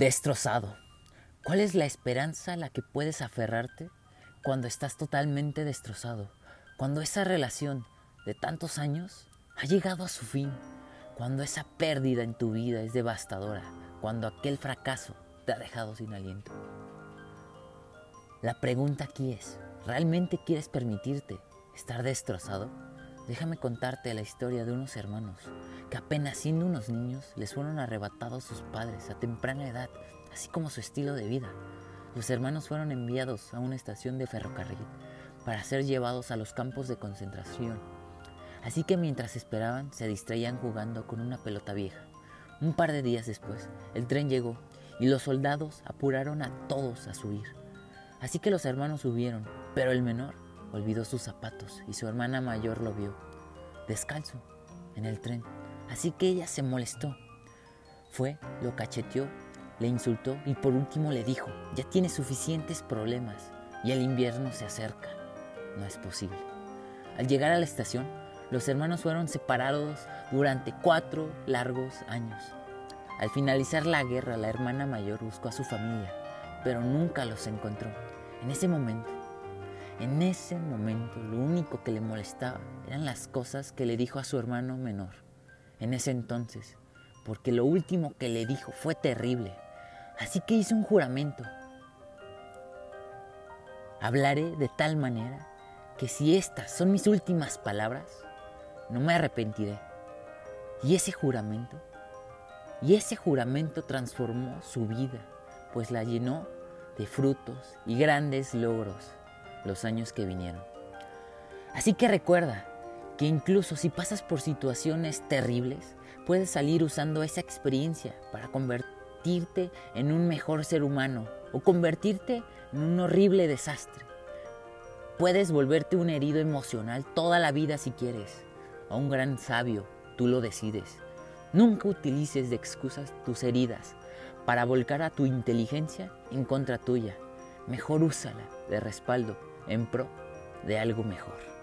Destrozado. ¿Cuál es la esperanza a la que puedes aferrarte cuando estás totalmente destrozado? Cuando esa relación de tantos años ha llegado a su fin, cuando esa pérdida en tu vida es devastadora, cuando aquel fracaso te ha dejado sin aliento. La pregunta aquí es, ¿realmente quieres permitirte estar destrozado? Déjame contarte la historia de unos hermanos que apenas siendo unos niños les fueron arrebatados sus padres a temprana edad, así como su estilo de vida. Los hermanos fueron enviados a una estación de ferrocarril para ser llevados a los campos de concentración. Así que mientras esperaban se distraían jugando con una pelota vieja. Un par de días después, el tren llegó y los soldados apuraron a todos a subir. Así que los hermanos subieron, pero el menor olvidó sus zapatos y su hermana mayor lo vio, descalzo, en el tren. Así que ella se molestó. Fue, lo cacheteó, le insultó y por último le dijo, ya tienes suficientes problemas y el invierno se acerca. No es posible. Al llegar a la estación, los hermanos fueron separados durante cuatro largos años. Al finalizar la guerra, la hermana mayor buscó a su familia, pero nunca los encontró. En ese momento, en ese momento, lo único que le molestaba eran las cosas que le dijo a su hermano menor en ese entonces, porque lo último que le dijo fue terrible. Así que hizo un juramento. Hablaré de tal manera que si estas son mis últimas palabras, no me arrepentiré. Y ese juramento, y ese juramento transformó su vida, pues la llenó de frutos y grandes logros los años que vinieron. Así que recuerda, que incluso si pasas por situaciones terribles, puedes salir usando esa experiencia para convertirte en un mejor ser humano o convertirte en un horrible desastre. Puedes volverte un herido emocional toda la vida si quieres, o un gran sabio, tú lo decides. Nunca utilices de excusas tus heridas para volcar a tu inteligencia en contra tuya. Mejor úsala de respaldo en pro de algo mejor.